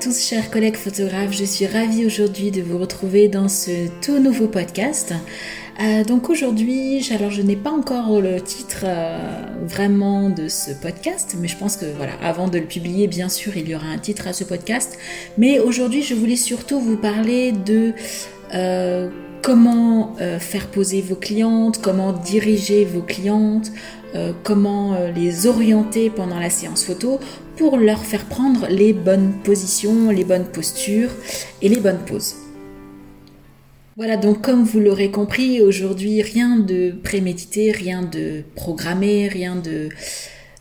tous, chers collègues photographes. Je suis ravie aujourd'hui de vous retrouver dans ce tout nouveau podcast. Euh, donc aujourd'hui, alors je n'ai pas encore le titre euh, vraiment de ce podcast, mais je pense que voilà, avant de le publier, bien sûr, il y aura un titre à ce podcast. Mais aujourd'hui, je voulais surtout vous parler de euh, comment faire poser vos clientes, comment diriger vos clientes, comment les orienter pendant la séance photo pour leur faire prendre les bonnes positions, les bonnes postures et les bonnes poses. Voilà, donc comme vous l'aurez compris, aujourd'hui, rien de prémédité, rien de programmé, rien de,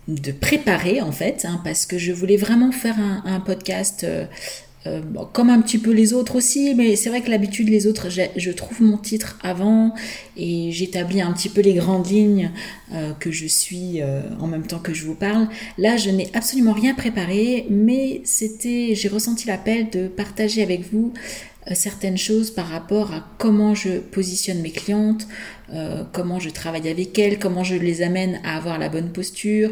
de préparé en fait, hein, parce que je voulais vraiment faire un, podcast euh, euh, comme un petit peu les autres aussi, mais c'est vrai que l'habitude, les autres, je trouve mon titre avant et j'établis un petit peu les grandes lignes euh, que je suis en même temps que je vous parle. Là, je n'ai absolument rien préparé, mais c'était, j'ai ressenti l'appel de partager avec vous euh, certaines choses par rapport à comment je positionne mes clientes, euh, comment je travaille avec elles, comment je les amène à avoir la bonne posture.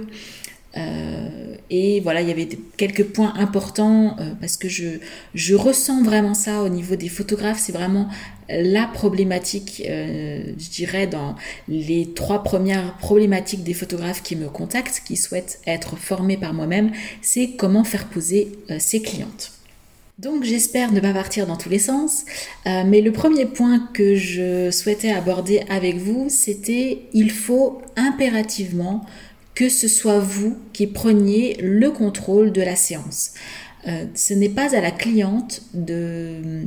Euh, et voilà, il y avait quelques points importants parce que je, ressens vraiment ça au niveau des photographes. C'est vraiment la problématique, je dirais, dans les trois premières problématiques des photographes qui me contactent, qui souhaitent être formés par moi-même, c'est comment faire poser ses clientes. Donc j'espère ne pas partir dans tous les sens, euh, mais le premier point que je souhaitais aborder avec vous, c'était il faut impérativement que ce soit vous qui preniez le contrôle de la séance. Euh, ce n'est pas à la cliente de,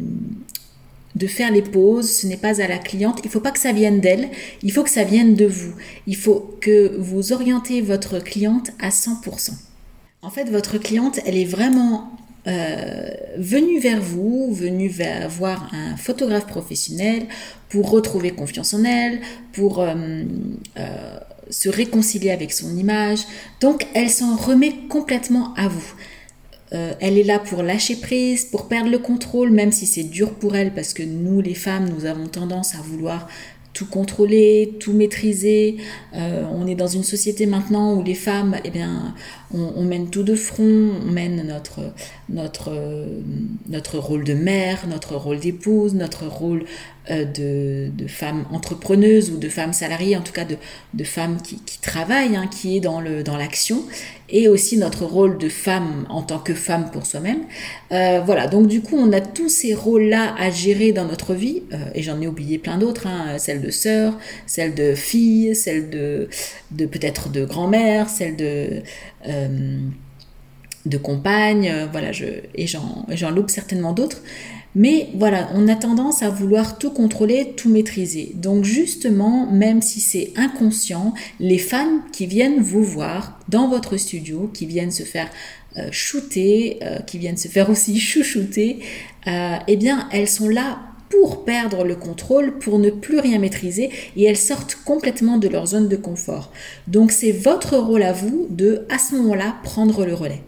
faire les pauses, ce n'est pas à la cliente, il ne faut pas que ça vienne d'elle, il faut que ça vienne de vous. Il faut que vous orientez votre cliente à 100%. En fait, votre cliente, elle est vraiment euh, venu vers vous, venu vers, voir un photographe professionnel pour retrouver confiance en elle, pour euh, se réconcilier avec son image. Donc elle s'en remet complètement à vous. elle est là pour lâcher prise, pour perdre le contrôle, même si c'est dur pour elle, parce que nous, les femmes, nous avons tendance à vouloir tout contrôler, tout maîtriser. on est dans une société maintenant où les femmes, eh bien, on, mène tout de front, on mène notre, notre, notre rôle de mère, notre rôle d'épouse, notre rôle euh, de, femme entrepreneuse ou de femme salariée, en tout cas de, de femme qui, qui travaille, hein, qui est dans l'action, dans et aussi notre rôle de femme en tant que femme pour soi-même. Euh, voilà, donc du coup, on a tous ces rôles-là à gérer dans notre vie, euh, et j'en ai oublié plein d'autres, hein, celle de sœur, celle de fille, celle de, de peut-être de grand-mère, celle de euh, de compagne, euh, voilà, je, et j'en loupe certainement d'autres. Mais voilà, on a tendance à vouloir tout contrôler, tout maîtriser. Donc justement, même si c'est inconscient, les femmes qui viennent vous voir dans votre studio, qui viennent se faire euh, shooter, qui viennent se faire aussi chouchouter, eh bien, elles sont là pour perdre le contrôle, pour ne plus rien maîtriser et elles sortent complètement de leur zone de confort. Donc c'est votre rôle à vous de, à ce moment-là, prendre le relais.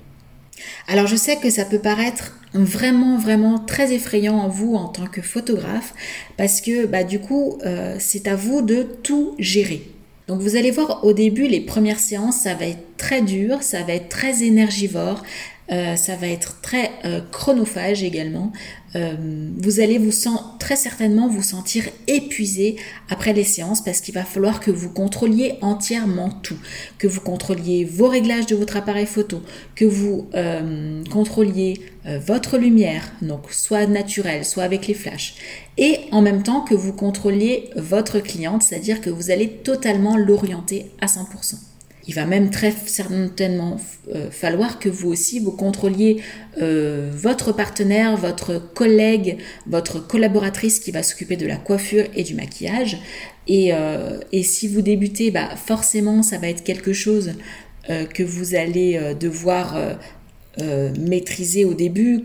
Alors je sais que ça peut paraître vraiment vraiment très effrayant en vous en tant que photographe parce que bah, du coup euh, c'est à vous de tout gérer. Donc vous allez voir au début les premières séances ça va être très dur, ça va être très énergivore, euh, ça va être très euh, chronophage également. Euh, vous allez vous sentir très certainement vous sentir épuisé après les séances parce qu'il va falloir que vous contrôliez entièrement tout, que vous contrôliez vos réglages de votre appareil photo, que vous contrôliez votre lumière, donc soit naturelle, soit avec les flashs, et en même temps que vous contrôliez votre cliente, c'est-à-dire que vous allez totalement l'orienter à 100%. Il va même très certainement euh, falloir que vous aussi, vous contrôliez euh, votre partenaire, votre collègue, votre collaboratrice qui va s'occuper de la coiffure et du maquillage. Et, euh, si vous débutez, bah, forcément, ça va être quelque chose que vous allez devoir maîtriser au début,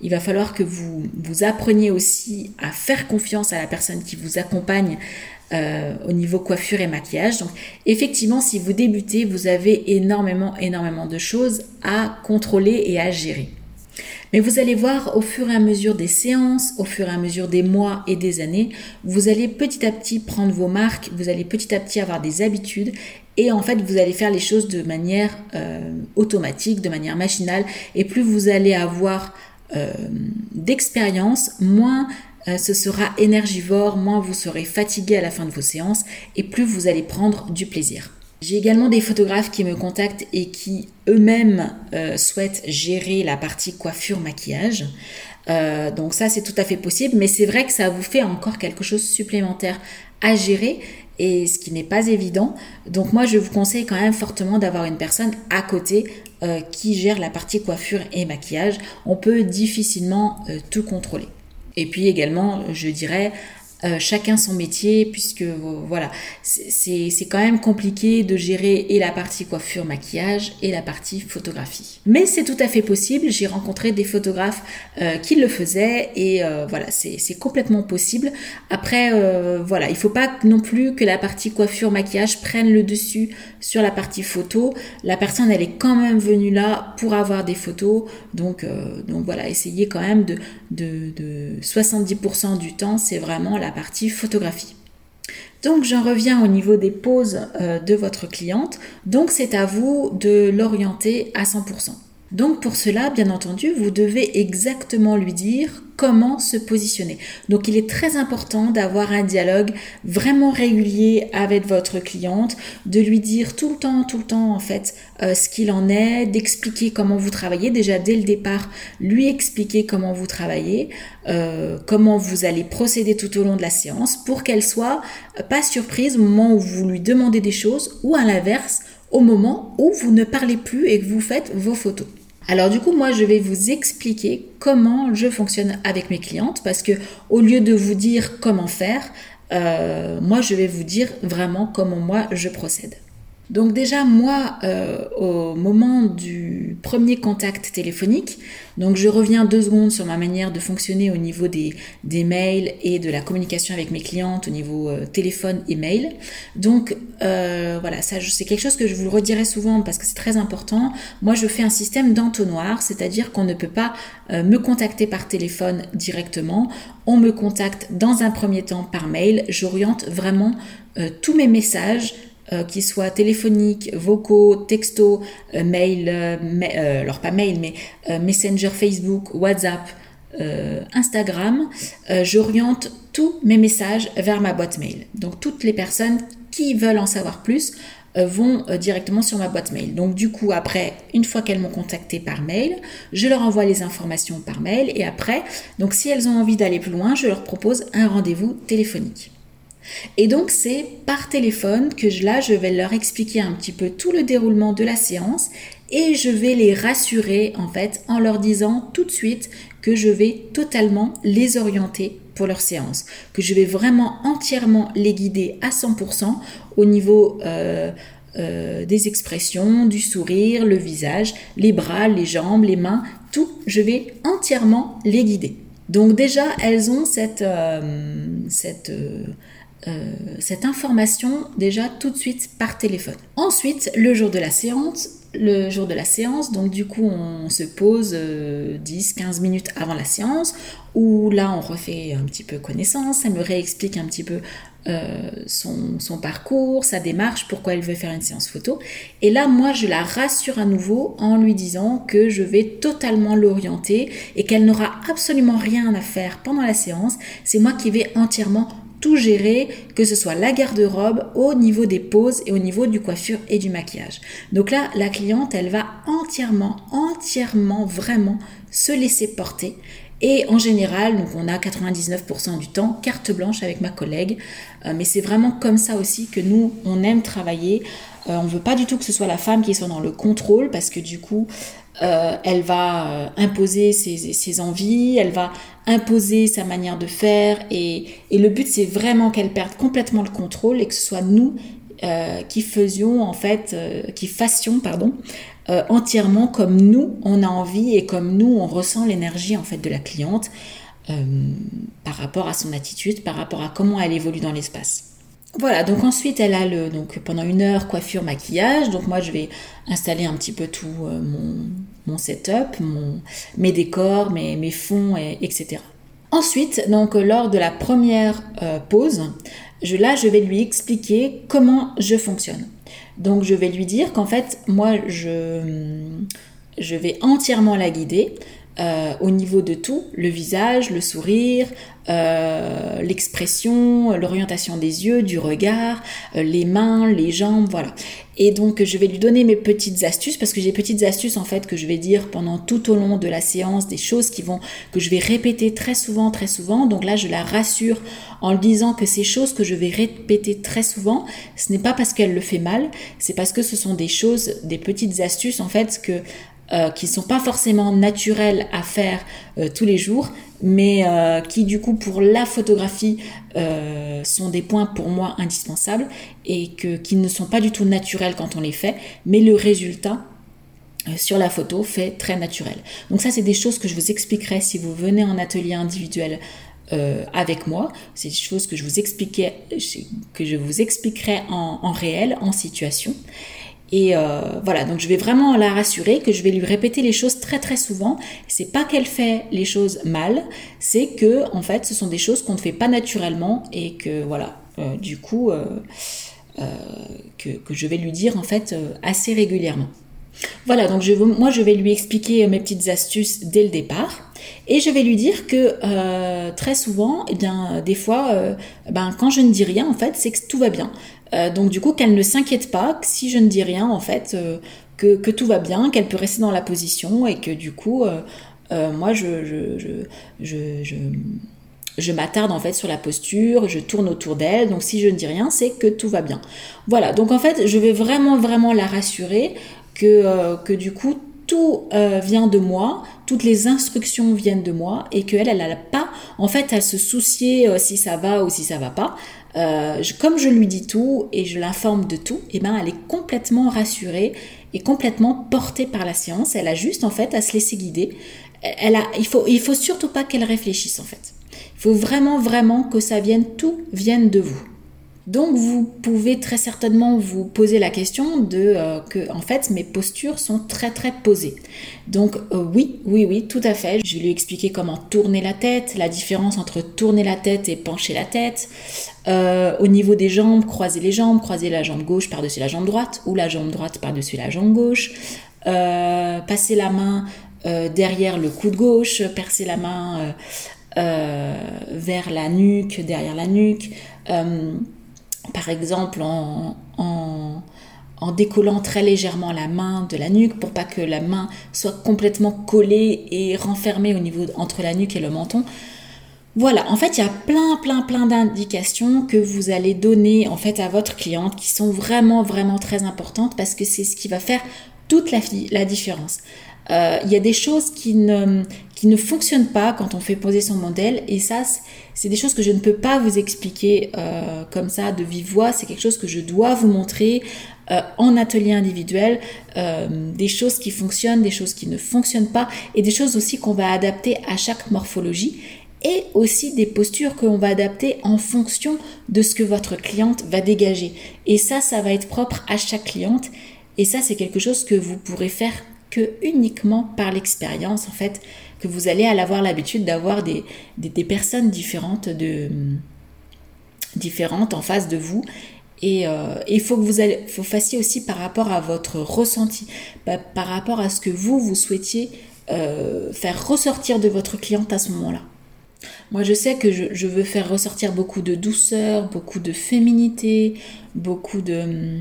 il va falloir que vous, vous appreniez aussi à faire confiance à la personne qui vous accompagne euh, au niveau coiffure et maquillage. Donc effectivement, si vous débutez, vous avez énormément, énormément de choses à contrôler et à gérer. Mais vous allez voir au fur et à mesure des séances, au fur et à mesure des mois et des années, vous allez petit à petit prendre vos marques, vous allez petit à petit avoir des habitudes et en fait vous allez faire les choses de manière euh, automatique, de manière machinale et plus vous allez avoir euh, d'expérience, moins ce sera énergivore, moins vous serez fatigué à la fin de vos séances et plus vous allez prendre du plaisir. J'ai également des photographes qui me contactent et qui eux-mêmes euh, souhaitent gérer la partie coiffure maquillage. Euh, donc ça c'est tout à fait possible, mais c'est vrai que ça vous fait encore quelque chose supplémentaire à gérer et ce qui n'est pas évident. Donc moi je vous conseille quand même fortement d'avoir une personne à côté euh, qui gère la partie coiffure et maquillage. On peut difficilement tout contrôler. Et puis également, je dirais, euh, chacun son métier, puisque voilà, c'est quand même compliqué de gérer et la partie coiffure, maquillage et la partie photographie. Mais c'est tout à fait possible. J'ai rencontré des photographes euh, qui le faisaient et euh, voilà, c'est complètement possible. Après, voilà, il faut pas non plus que la partie coiffure, maquillage prenne le dessus sur la partie photo. La personne, elle est quand même venue là pour avoir des photos, donc donc voilà, essayez quand même de de, de 70% du temps, c'est vraiment la partie photographie. Donc j'en reviens au niveau des poses euh, de votre cliente. Donc c'est à vous de l'orienter à 100%. Donc pour cela, bien entendu, vous devez exactement lui dire comment se positionner. Donc il est très important d'avoir un dialogue vraiment régulier avec votre cliente, de lui dire tout le temps, tout le temps en fait euh, ce qu'il en est, d'expliquer comment vous travaillez. Déjà dès le départ, lui expliquer comment vous travaillez, euh, comment vous allez procéder tout au long de la séance pour qu'elle soit pas surprise au moment où vous lui demandez des choses ou à l'inverse au moment où vous ne parlez plus et que vous faites vos photos. Alors du coup, moi, je vais vous expliquer comment je fonctionne avec mes clientes parce que au lieu de vous dire comment faire, euh, moi, je vais vous dire vraiment comment moi je procède. Donc déjà, moi, euh, au moment du premier contact téléphonique, donc je reviens deux secondes sur ma manière de fonctionner au niveau des, mails et de la communication avec mes clientes au niveau euh, téléphone et mail. Donc euh, voilà, ça c'est quelque chose que je vous redirai souvent parce que c'est très important. Moi, je fais un système d'entonnoir, c'est-à-dire qu'on ne peut pas me contacter par téléphone directement. On me contacte dans un premier temps par mail. J'oriente vraiment tous mes messages euh, qui soient téléphoniques, vocaux, textos, euh, mail, euh, alors pas mail, mais Messenger, Facebook, WhatsApp, Instagram, j'oriente tous mes messages vers ma boîte mail. Donc toutes les personnes qui veulent en savoir plus vont directement sur ma boîte mail. Donc du coup, après, une fois qu'elles m'ont contacté par mail, je leur envoie les informations par mail et après, donc si elles ont envie d'aller plus loin, je leur propose un rendez-vous téléphonique. Et donc c'est par téléphone que là je vais leur expliquer un petit peu tout le déroulement de la séance et je vais les rassurer en fait en leur disant tout de suite que je vais totalement les orienter pour leur séance, que je vais vraiment entièrement les guider à 100% au niveau euh, euh, des expressions, du sourire, le visage, les bras, les jambes, les mains, tout, je vais entièrement les guider. Donc déjà, elles ont cette, euh, cette cette information déjà tout de suite par téléphone. Ensuite, le jour de la séance, le jour de la séance, donc du coup on se pose 10-15 euh, minutes avant la séance, où là on refait un petit peu connaissance, elle me réexplique un petit peu euh, son, parcours, sa démarche, pourquoi elle veut faire une séance photo. Et là, moi, je la rassure à nouveau en lui disant que je vais totalement l'orienter et qu'elle n'aura absolument rien à faire pendant la séance. C'est moi qui vais entièrement tout gérer, que ce soit la garde-robe, au niveau des poses et au niveau du coiffure et du maquillage. Donc là, la cliente, elle va entièrement, entièrement, vraiment se laisser porter. Et en général, donc on a 99% du temps carte blanche avec ma collègue, euh, mais c'est vraiment comme ça aussi que nous, on aime travailler. Euh, on ne veut pas du tout que ce soit la femme qui soit dans le contrôle parce que du coup, euh, elle va euh, imposer ses, envies, elle va imposer sa manière de faire et, le but c'est vraiment qu'elle perde complètement le contrôle et que ce soit nous euh, qui faisions en fait, qui fassions pardon, entièrement comme nous on a envie et comme nous on ressent l'énergie en fait de la cliente par rapport à son attitude, par rapport à comment elle évolue dans l'espace. Voilà, donc ensuite elle a le donc pendant une heure coiffure maquillage. Donc moi je vais installer un petit peu tout euh, mon, mon, setup, mon, mes décors, mes, fonds, et, etc. Ensuite, donc lors de la première euh, pause, je, là je vais lui expliquer comment je fonctionne. Donc je vais lui dire qu'en fait moi je vais entièrement la guider. Euh, au niveau de tout, le visage, le sourire, euh, l'expression, l'orientation des yeux, du regard, euh, les mains, les jambes, voilà. Et donc je vais lui donner mes petites astuces parce que j'ai petites astuces en fait que je vais dire pendant tout au long de la séance, des choses qui vont que je vais répéter très souvent, très souvent. Donc là je la rassure en lui disant que ces choses que je vais répéter très souvent, ce n'est pas parce qu'elle le fait mal, c'est parce que ce sont des choses, des petites astuces en fait que euh, qui sont pas forcément naturels à faire euh, tous les jours, mais euh, qui du coup pour la photographie euh, sont des points pour moi indispensables et que, qui ne sont pas du tout naturels quand on les fait, mais le résultat sur la photo fait très naturel. Donc ça c'est des choses que je vous expliquerai si vous venez en atelier individuel euh, avec moi. C'est des choses que je vous expliquais, que je vous expliquerai en, en réel, en situation. Et euh, voilà, donc je vais vraiment la rassurer que je vais lui répéter les choses très très souvent. C'est pas qu'elle fait les choses mal, c'est que en fait, ce sont des choses qu'on ne fait pas naturellement et que voilà, euh, du coup, euh, que, que, je vais lui dire en fait assez régulièrement. Voilà, donc je, moi je vais lui expliquer mes petites astuces dès le départ et je vais lui dire que très souvent, eh bien, des fois, ben, quand je ne dis rien, en fait, c'est que tout va bien. Euh, donc du coup, qu'elle ne s'inquiète pas, que si je ne dis rien, en fait, euh, que, tout va bien, qu'elle peut rester dans la position et que du coup, euh, moi, je, je m'attarde en fait sur la posture, je tourne autour d'elle, donc si je ne dis rien, c'est que tout va bien. Voilà, donc en fait, je vais vraiment, vraiment la rassurer que, que du coup, tout vient de moi, toutes les instructions viennent de moi et qu'elle, elle n'a pas en fait à se soucier si ça va ou si ça va pas. Euh, comme je lui dis tout et je l'informe de tout, et eh ben elle est complètement rassurée et complètement portée par la séance. Elle a juste en fait à se laisser guider. Elle a, il faut, il faut surtout pas qu'elle réfléchisse en fait. Il faut vraiment, vraiment que ça vienne, tout vienne de vous. Donc vous pouvez très certainement vous poser la question de euh, que en fait mes postures sont très très posées. Donc euh, oui, oui, oui, tout à fait. Je vais lui expliquer comment tourner la tête, la différence entre tourner la tête et pencher la tête. Euh, au niveau des jambes, croiser les jambes, croiser la jambe gauche par-dessus la jambe droite ou la jambe droite par-dessus la jambe gauche. passer la main derrière le coude gauche, percer la main vers la nuque, derrière la nuque par exemple en, décollant très légèrement la main de la nuque pour pas que la main soit complètement collée et renfermée au niveau entre la nuque et le menton. Voilà, en fait, il y a plein, plein, plein d'indications que vous allez donner en fait à votre cliente qui sont vraiment, vraiment très importantes parce que c'est ce qui va faire toute la différence. Euh, il y a des choses qui ne, qui ne fonctionnent pas quand on fait poser son modèle et ça, c'est des choses que je ne peux pas vous expliquer euh, comme ça de vive voix. C'est quelque chose que je dois vous montrer euh, en atelier individuel, des choses qui fonctionnent, des choses qui ne fonctionnent pas et des choses aussi qu'on va adapter à chaque morphologie et aussi des postures qu'on va adapter en fonction de ce que votre cliente va dégager. Et ça, ça va être propre à chaque cliente. Et ça, c'est quelque chose que vous pourrez faire que uniquement par l'expérience, en fait, que vous allez avoir l'habitude d'avoir des, personnes différentes, différentes en face de vous. Et euh, il faut que vous, fassiez aussi par rapport à votre ressenti, par, rapport à ce que vous, vous souhaitiez euh, faire ressortir de votre cliente à ce moment-là. Moi, je sais que je, veux faire ressortir beaucoup de douceur, beaucoup de féminité, beaucoup de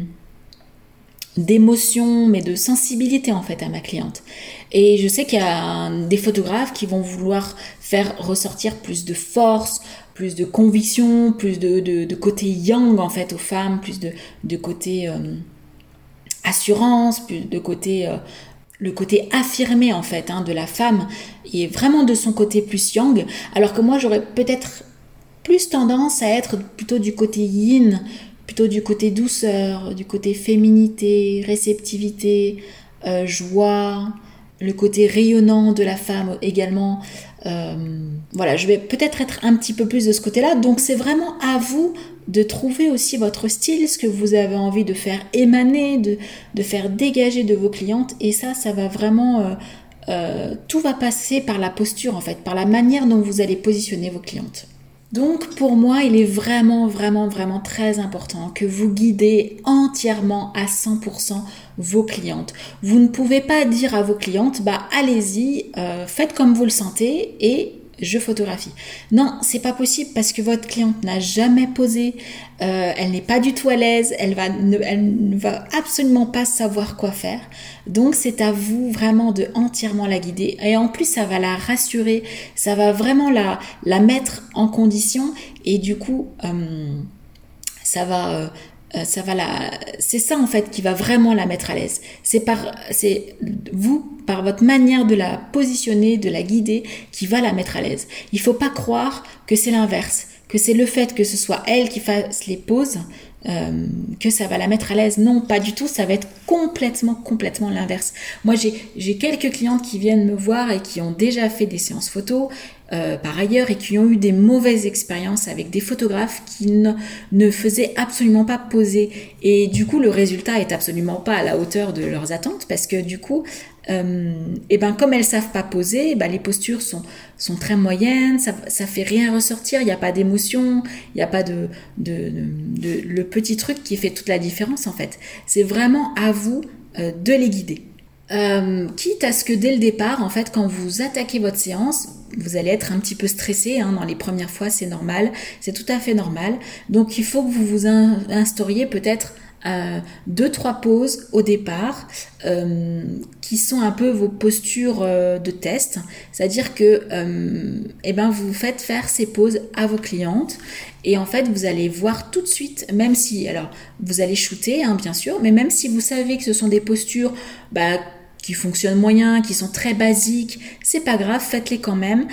d'émotion, mais de sensibilité en fait à ma cliente. Et je sais qu'il y a des photographes qui vont vouloir faire ressortir plus de force, plus de conviction, plus de, de, côté yang en fait aux femmes, plus de, de côté euh, assurance, plus de côté euh, le côté affirmé en fait hein, de la femme et vraiment de son côté plus yang, alors que moi j'aurais peut-être plus tendance à être plutôt du côté yin, plutôt du côté douceur, du côté féminité, réceptivité, euh, joie, le côté rayonnant de la femme également. Euh, voilà, je vais peut-être être un petit peu plus de ce côté-là. Donc c'est vraiment à vous de trouver aussi votre style, ce que vous avez envie de faire émaner, de, faire dégager de vos clientes. Et ça, ça va vraiment... Euh, tout va passer par la posture, en fait, par la manière dont vous allez positionner vos clientes. Donc pour moi, il est vraiment, vraiment, vraiment très important que vous guidez entièrement à 100% vos clientes. Vous ne pouvez pas dire à vos clientes, bah allez-y, euh, faites comme vous le sentez et je photographie. Non, c'est pas possible parce que votre cliente n'a jamais posé, euh, elle n'est pas du tout à l'aise, elle va ne, va absolument pas savoir quoi faire. Donc c'est à vous vraiment de entièrement la guider et en plus ça va la rassurer, ça va vraiment la la mettre en condition et du coup euh, ça va euh, euh, ça va la c'est ça en fait qui va vraiment la mettre à l'aise c'est par c'est vous par votre manière de la positionner de la guider qui va la mettre à l'aise il faut pas croire que c'est l'inverse que c'est le fait que ce soit elle qui fasse les pauses euh, que ça va la mettre à l'aise. Non, pas du tout. Ça va être complètement, complètement l'inverse. Moi, j'ai quelques clientes qui viennent me voir et qui ont déjà fait des séances photos euh, par ailleurs et qui ont eu des mauvaises expériences avec des photographes qui ne, ne faisaient absolument pas poser. Et du coup, le résultat est absolument pas à la hauteur de leurs attentes parce que du coup, euh, et ben comme elles savent pas poser, ben les postures sont sont très moyennes, ça ça fait rien ressortir, il n'y a pas d'émotion, il n'y a pas de, de, le petit truc qui fait toute la différence en fait. C'est vraiment à vous euh, de les guider. Quitte à ce que dès le départ, en fait, quand vous attaquez votre séance, vous allez être un petit peu stressé. Hein, dans les premières fois, c'est normal, c'est tout à fait normal. Donc, il faut que vous vous instauriez peut-être euh, deux trois pauses au départ euh, qui sont un peu vos postures euh, de test c'est-à-dire que eh ben vous faites faire ces pauses à vos clientes et en fait vous allez voir tout de suite même si alors vous allez shooter hein, bien sûr mais même si vous savez que ce sont des postures bah, qui fonctionnent moyen, qui sont très basiques, c'est pas grave, faites-les quand même.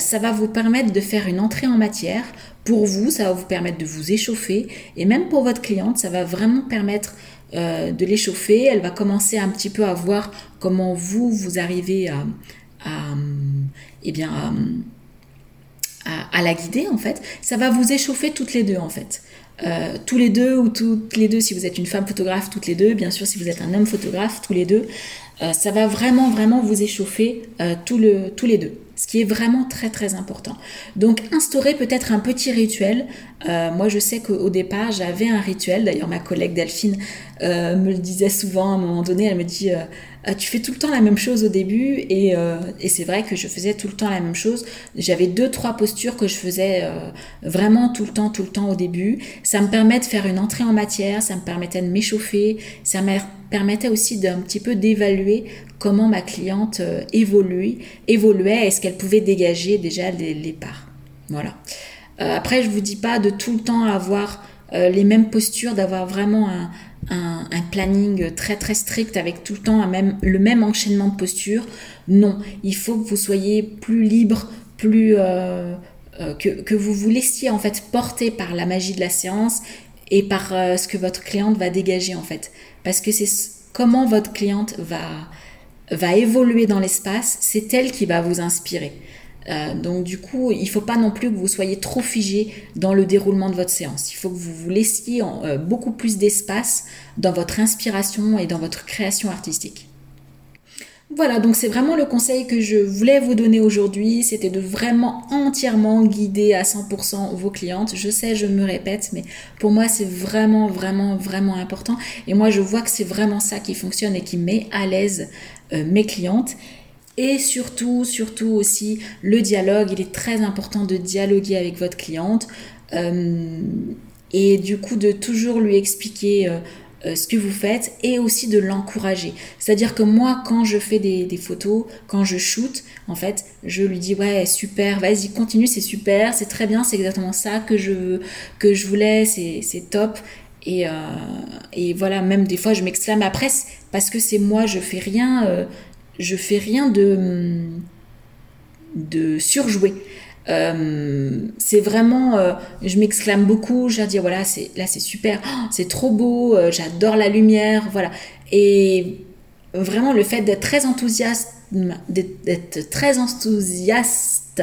ça va vous permettre de faire une entrée en matière pour vous, ça va vous permettre de vous échauffer. Et même pour votre cliente, ça va vraiment permettre euh, de l'échauffer. Elle va commencer un petit peu à voir comment vous, vous arrivez à, eh bien, à, la guider, en fait. Ça va vous échauffer toutes les deux, en fait. Euh, tous les deux ou toutes les deux si vous êtes une femme photographe toutes les deux bien sûr si vous êtes un homme photographe tous les deux euh, ça va vraiment vraiment vous échauffer tous, le, tous les deux ce qui est vraiment très très important. Donc instaurer peut-être un petit rituel. Euh, moi je sais qu'au départ j'avais un rituel, d'ailleurs ma collègue Delphine euh, me le disait souvent à un moment donné, elle me dit euh, ah, tu fais tout le temps la même chose au début et, et c'est vrai que je faisais tout le temps la même chose. J'avais deux trois postures que je faisais vraiment tout le temps tout le temps au début. Ça me permet de faire une entrée en matière, ça me permettait de m'échauffer, ça me permettait aussi d'un petit peu d'évaluer comment ma cliente euh, évoluait, évoluait, est-ce qu'elle pouvait dégager déjà les, parts. Voilà. Euh, après, je vous dis pas de tout le temps avoir euh, les mêmes postures, d'avoir vraiment un, planning très très strict avec tout le temps un même, le même enchaînement de postures. Non, il faut que vous soyez plus libre, plus que, que, vous vous laissiez en fait porter par la magie de la séance et par ce que votre cliente va dégager en fait. Parce que c'est comment votre cliente va, va évoluer dans l'espace, c'est elle qui va vous inspirer. Euh, donc du coup, il ne faut pas non plus que vous soyez trop figé dans le déroulement de votre séance. Il faut que vous vous laissiez euh, beaucoup plus d'espace dans votre inspiration et dans votre création artistique. Voilà, donc c'est vraiment le conseil que je voulais vous donner aujourd'hui, c'était de vraiment entièrement guider à 100% vos clientes. Je sais, je me répète, mais pour moi c'est vraiment, vraiment, vraiment important. Et moi je vois que c'est vraiment ça qui fonctionne et qui met à l'aise euh, mes clientes. Et surtout, surtout aussi, le dialogue. Il est très important de dialoguer avec votre cliente. Euh, et du coup, de toujours lui expliquer euh, ce que vous faites et aussi de l'encourager. C'est-à-dire que moi, quand je fais des, photos, quand je shoot, en fait, je lui dis ouais super, vas-y continue, c'est super, c'est très bien, c'est exactement ça que je que je voulais, c'est top. Et, et, voilà, même des fois, je m'exclame après, parce que c'est moi, je fais rien, euh, je fais rien de, de surjouer. Euh, c'est vraiment, euh, je m'exclame beaucoup, je dis voilà, c'est là c'est super, oh, c'est trop beau, j'adore la lumière, voilà. Et vraiment le fait d'être très enthousiaste d'être très enthousiaste.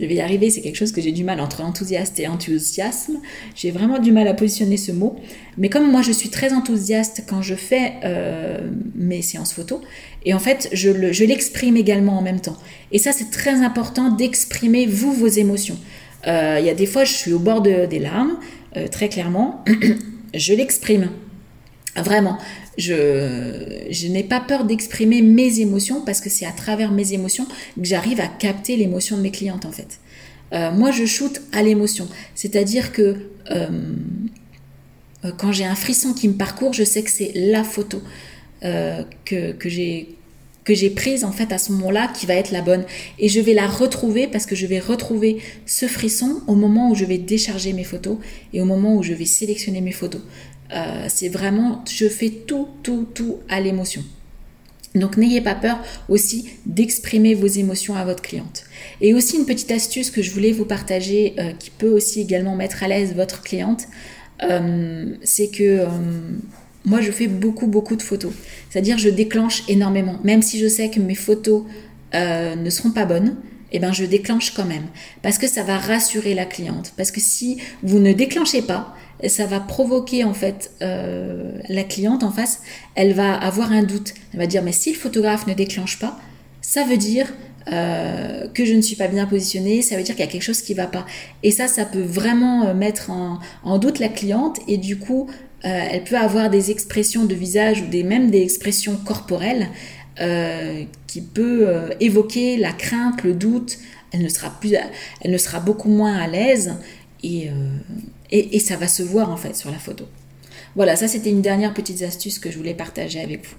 Je vais y arriver, c'est quelque chose que j'ai du mal entre enthousiaste et enthousiasme. J'ai vraiment du mal à positionner ce mot. Mais comme moi, je suis très enthousiaste quand je fais euh, mes séances photo, et en fait, je l'exprime également en même temps. Et ça, c'est très important d'exprimer, vous, vos émotions. Euh, il y a des fois, je suis au bord des larmes, euh, très clairement. je l'exprime. Vraiment, je, n'ai pas peur d'exprimer mes émotions parce que c'est à travers mes émotions que j'arrive à capter l'émotion de mes clientes en fait. Euh, moi, je shoot à l'émotion. C'est-à-dire que quand j'ai un frisson qui me parcourt, je sais que c'est la photo que, que j'ai que j'ai prise en fait à ce moment-là qui va être la bonne. Et je vais la retrouver parce que je vais retrouver ce frisson au moment où je vais décharger mes photos et au moment où je vais sélectionner mes photos. Euh, c'est vraiment, je fais tout, tout, tout à l'émotion. Donc n'ayez pas peur aussi d'exprimer vos émotions à votre cliente. Et aussi une petite astuce que je voulais vous partager euh, qui peut aussi également mettre à l'aise votre cliente, euh, c'est que moi je fais beaucoup beaucoup de photos. C'est-à-dire je déclenche énormément. Même si je sais que mes photos ne seront pas bonnes, eh ben je déclenche quand même. Parce que ça va rassurer la cliente. Parce que si vous ne déclenchez pas, ça va provoquer en fait euh, la cliente en face, elle va avoir un doute. Elle va dire mais si le photographe ne déclenche pas, ça veut dire euh, que je ne suis pas bien positionnée, ça veut dire qu'il y a quelque chose qui ne va pas. Et ça, ça peut vraiment mettre en, doute la cliente et du coup euh, elle peut avoir des expressions de visage ou des, même des expressions corporelles euh, qui peut euh, évoquer la crainte, le doute. Elle ne sera, plus, elle ne sera beaucoup moins à l'aise et, et, et ça va se voir en fait sur la photo. Voilà, ça c'était une dernière petite astuce que je voulais partager avec vous.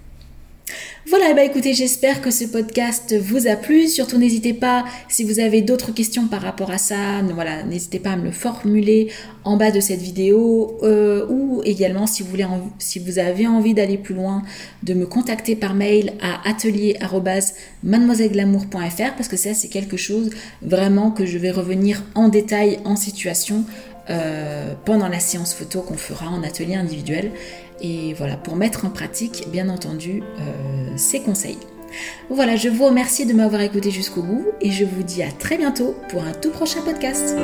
Voilà, bah écoutez, j'espère que ce podcast vous a plu. Surtout, n'hésitez pas, si vous avez d'autres questions par rapport à ça, voilà, n'hésitez pas à me le formuler en bas de cette vidéo euh, ou également si vous, voulez si vous avez envie d'aller plus loin, de me contacter par mail à atelier.mademoiselleglamour.fr parce que ça, c'est quelque chose vraiment que je vais revenir en détail en situation euh, pendant la séance photo qu'on fera en atelier individuel et voilà, pour mettre en pratique, bien entendu, euh, ces conseils. Voilà, je vous remercie de m'avoir écouté jusqu'au bout et je vous dis à très bientôt pour un tout prochain podcast.